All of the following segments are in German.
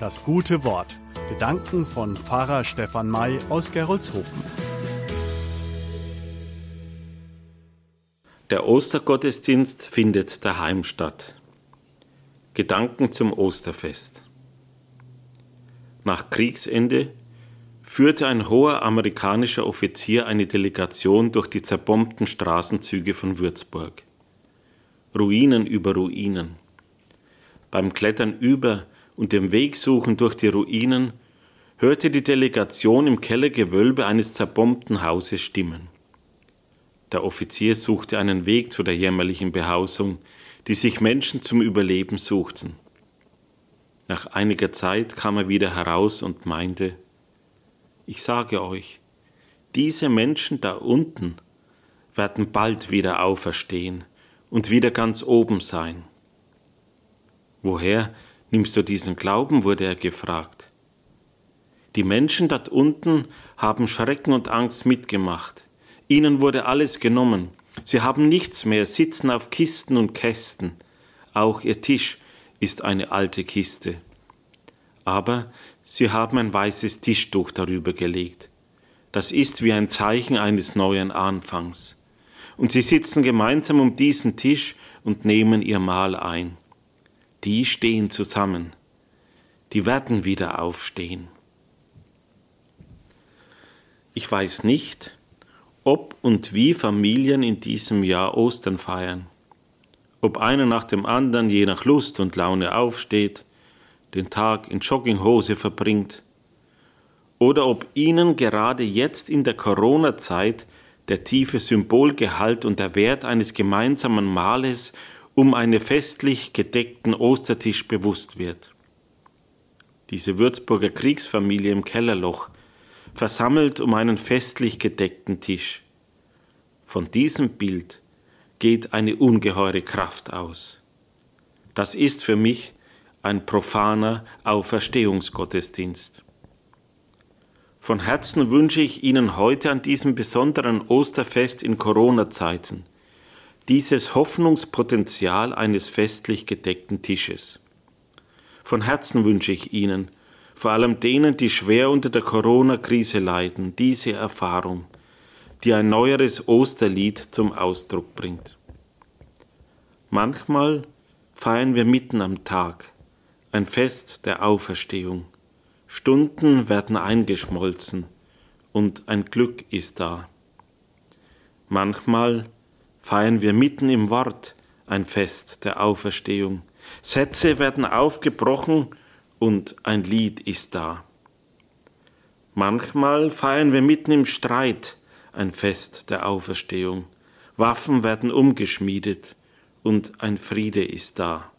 Das gute Wort. Gedanken von Pfarrer Stefan May aus Gerolzhofen. Der Ostergottesdienst findet daheim statt. Gedanken zum Osterfest. Nach Kriegsende führte ein hoher amerikanischer Offizier eine Delegation durch die zerbombten Straßenzüge von Würzburg. Ruinen über Ruinen. Beim Klettern über und dem Wegsuchen durch die Ruinen hörte die Delegation im Kellergewölbe eines zerbombten Hauses Stimmen. Der Offizier suchte einen Weg zu der jämmerlichen Behausung, die sich Menschen zum Überleben suchten. Nach einiger Zeit kam er wieder heraus und meinte, ich sage euch, diese Menschen da unten werden bald wieder auferstehen und wieder ganz oben sein. Woher nimmst du diesen Glauben? wurde er gefragt. Die Menschen dort unten haben Schrecken und Angst mitgemacht. Ihnen wurde alles genommen. Sie haben nichts mehr, sitzen auf Kisten und Kästen. Auch ihr Tisch ist eine alte Kiste. Aber sie haben ein weißes Tischtuch darüber gelegt. Das ist wie ein Zeichen eines neuen Anfangs und sie sitzen gemeinsam um diesen Tisch und nehmen ihr Mahl ein. Die stehen zusammen, die werden wieder aufstehen. Ich weiß nicht, ob und wie Familien in diesem Jahr Ostern feiern, ob einer nach dem anderen je nach Lust und Laune aufsteht, den Tag in Jogginghose verbringt, oder ob ihnen gerade jetzt in der Corona-Zeit der tiefe Symbolgehalt und der Wert eines gemeinsamen Mahles um einen festlich gedeckten Ostertisch bewusst wird. Diese Würzburger Kriegsfamilie im Kellerloch, versammelt um einen festlich gedeckten Tisch. Von diesem Bild geht eine ungeheure Kraft aus. Das ist für mich ein profaner Auferstehungsgottesdienst. Von Herzen wünsche ich Ihnen heute an diesem besonderen Osterfest in Corona-Zeiten dieses Hoffnungspotenzial eines festlich gedeckten Tisches. Von Herzen wünsche ich Ihnen, vor allem denen, die schwer unter der Corona-Krise leiden, diese Erfahrung, die ein neueres Osterlied zum Ausdruck bringt. Manchmal feiern wir mitten am Tag ein Fest der Auferstehung Stunden werden eingeschmolzen und ein Glück ist da. Manchmal feiern wir mitten im Wort ein Fest der Auferstehung. Sätze werden aufgebrochen und ein Lied ist da. Manchmal feiern wir mitten im Streit ein Fest der Auferstehung. Waffen werden umgeschmiedet und ein Friede ist da.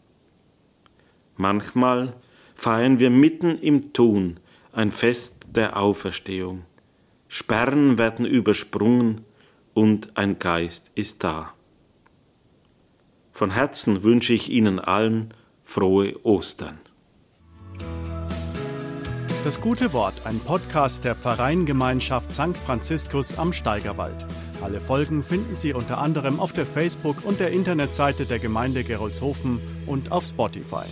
Manchmal feiern wir mitten im Tun ein Fest der Auferstehung. Sperren werden übersprungen und ein Geist ist da. Von Herzen wünsche ich Ihnen allen frohe Ostern. Das gute Wort, ein Podcast der Pfarreiengemeinschaft St. Franziskus am Steigerwald. Alle Folgen finden Sie unter anderem auf der Facebook- und der Internetseite der Gemeinde Gerolzhofen und auf Spotify.